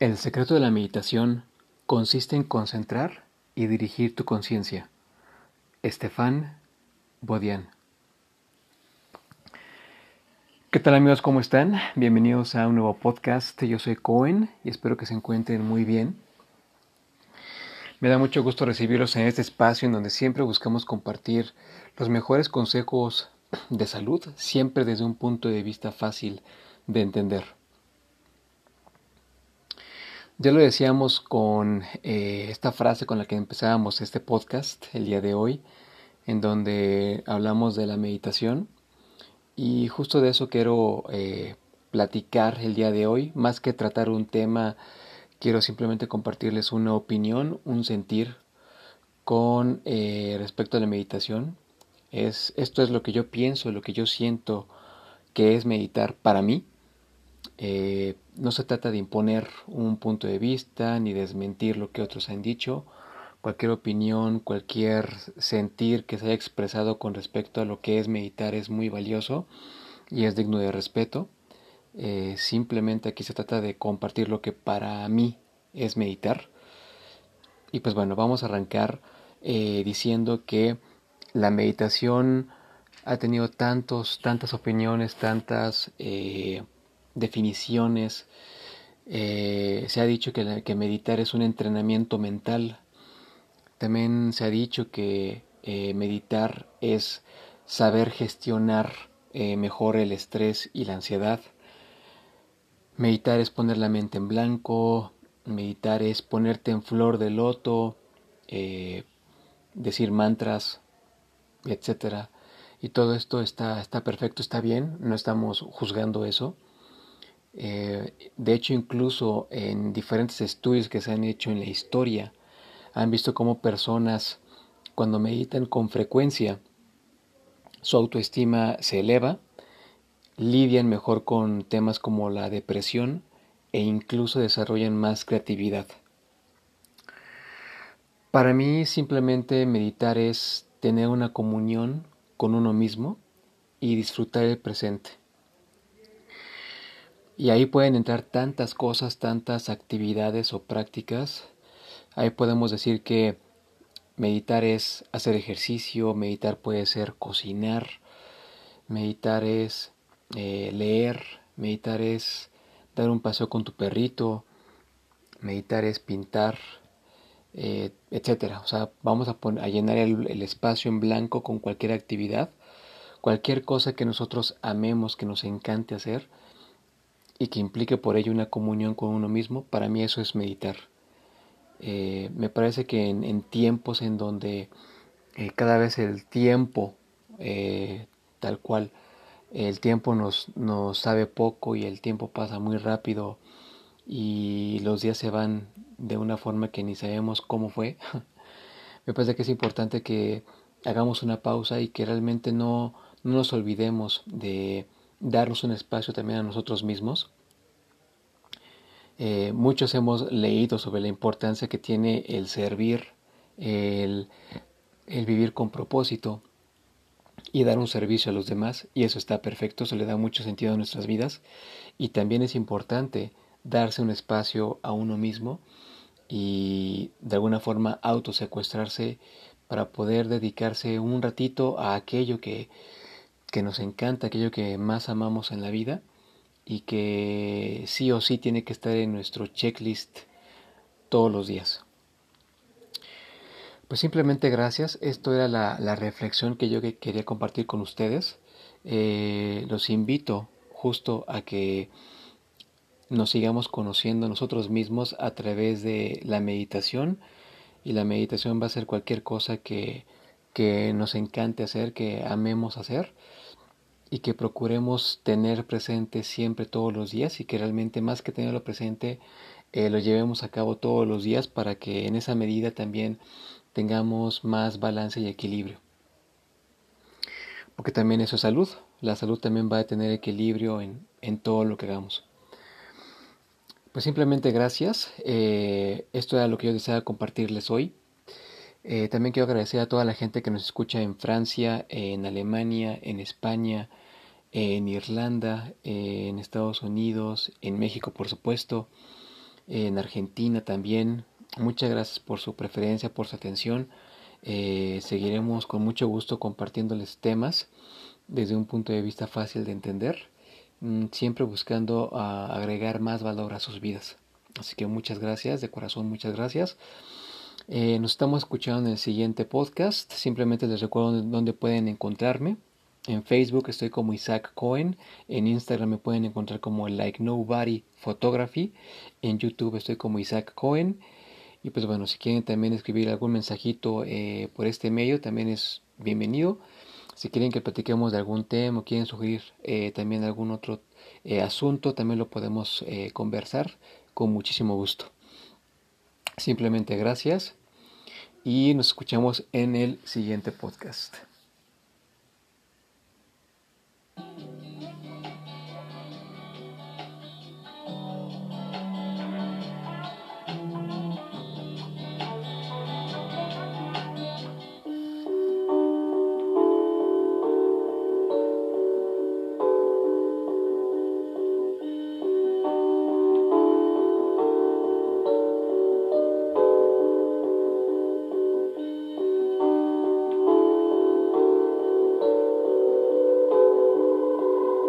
El secreto de la meditación consiste en concentrar y dirigir tu conciencia. Estefan Bodian. ¿Qué tal amigos? ¿Cómo están? Bienvenidos a un nuevo podcast. Yo soy Cohen y espero que se encuentren muy bien. Me da mucho gusto recibirlos en este espacio en donde siempre buscamos compartir los mejores consejos de salud, siempre desde un punto de vista fácil de entender. Ya lo decíamos con eh, esta frase con la que empezábamos este podcast el día de hoy, en donde hablamos de la meditación. Y justo de eso quiero eh, platicar el día de hoy, más que tratar un tema, quiero simplemente compartirles una opinión, un sentir con eh, respecto a la meditación. Es, esto es lo que yo pienso, lo que yo siento que es meditar para mí. Eh, no se trata de imponer un punto de vista ni desmentir lo que otros han dicho. Cualquier opinión, cualquier sentir que se haya expresado con respecto a lo que es meditar es muy valioso y es digno de respeto. Eh, simplemente aquí se trata de compartir lo que para mí es meditar. Y pues bueno, vamos a arrancar eh, diciendo que la meditación ha tenido tantos, tantas opiniones, tantas definiciones. Eh, se ha dicho que, meditar es un entrenamiento mental. También se ha dicho que eh, meditar es saber gestionar eh, mejor el estrés y la ansiedad. Meditar es poner la mente en blanco. Meditar es ponerte en flor de loto. decir mantras, etcétera. Y todo esto está, está perfecto, está bien, no estamos juzgando eso. Eh, de hecho, incluso en diferentes estudios que se han hecho en la historia, han visto cómo personas cuando meditan con frecuencia, su autoestima se eleva, lidian mejor con temas como la depresión e incluso desarrollan más creatividad. Para mí simplemente meditar es tener una comunión con uno mismo y disfrutar el presente. Y ahí pueden entrar tantas cosas, tantas actividades o prácticas. Ahí podemos decir que meditar es hacer ejercicio, meditar puede ser cocinar, meditar es eh, leer, meditar es dar un paseo con tu perrito, meditar es pintar, eh, etcétera. O sea, vamos a, a llenar el espacio en blanco con cualquier actividad, cualquier cosa que nosotros amemos, que nos encante hacer y que implique por ello una comunión con uno mismo, para mí eso es meditar. Eh, me parece que en, tiempos en donde eh, cada vez el tiempo, eh, tal cual, el tiempo nos, nos sabe poco y el tiempo pasa muy rápido y los días se van de una forma que ni sabemos cómo fue, me parece que es importante que hagamos una pausa y que realmente no, no nos olvidemos de darnos un espacio también a nosotros mismos. Eh, muchos hemos leído sobre la importancia que tiene el servir, el, el vivir con propósito y dar un servicio a los demás, y eso está perfecto, eso le da mucho sentido a nuestras vidas, y también es importante darse un espacio a uno mismo y de alguna forma autosecuestrarse para poder dedicarse un ratito a aquello que, que nos encanta, aquello que más amamos en la vida y que sí o sí tiene que estar en nuestro checklist todos los días. Pues simplemente gracias, esto era la, reflexión que yo quería compartir con ustedes. Eh, los invito justo a que nos sigamos conociendo nosotros mismos a través de la meditación y la meditación va a ser cualquier cosa que, que nos encante hacer, que amemos hacer y que procuremos tener presente siempre todos los días y que realmente más que tenerlo presente eh, lo llevemos a cabo todos los días para que en esa medida también tengamos más balance y equilibrio. Porque también eso es salud. La salud también va a tener equilibrio en, en todo lo que hagamos. Pues simplemente gracias. Eh, esto era lo que yo deseaba compartirles hoy. Eh, también quiero agradecer a toda la gente que nos escucha en Francia, en Alemania, en España, en Irlanda, en Estados Unidos, en México por supuesto, en Argentina también. Muchas gracias por su preferencia, por su atención. Eh, seguiremos con mucho gusto compartiéndoles temas desde un punto de vista fácil de entender, mm, siempre buscando agregar más valor a sus vidas. Así que muchas gracias, de corazón muchas gracias. Eh, nos estamos escuchando en el siguiente podcast. Simplemente les recuerdo dónde pueden encontrarme. En Facebook estoy como Isaac Cohen. En Instagram me pueden encontrar como Like Nobody Photography. En YouTube estoy como Isaac Cohen. Y pues bueno, si quieren también escribir algún mensajito eh, por este medio, también es bienvenido. Si quieren que platiquemos de algún tema o quieren sugerir eh, también algún otro asunto, también lo podemos conversar con muchísimo gusto. Simplemente gracias y nos escuchamos en el siguiente podcast.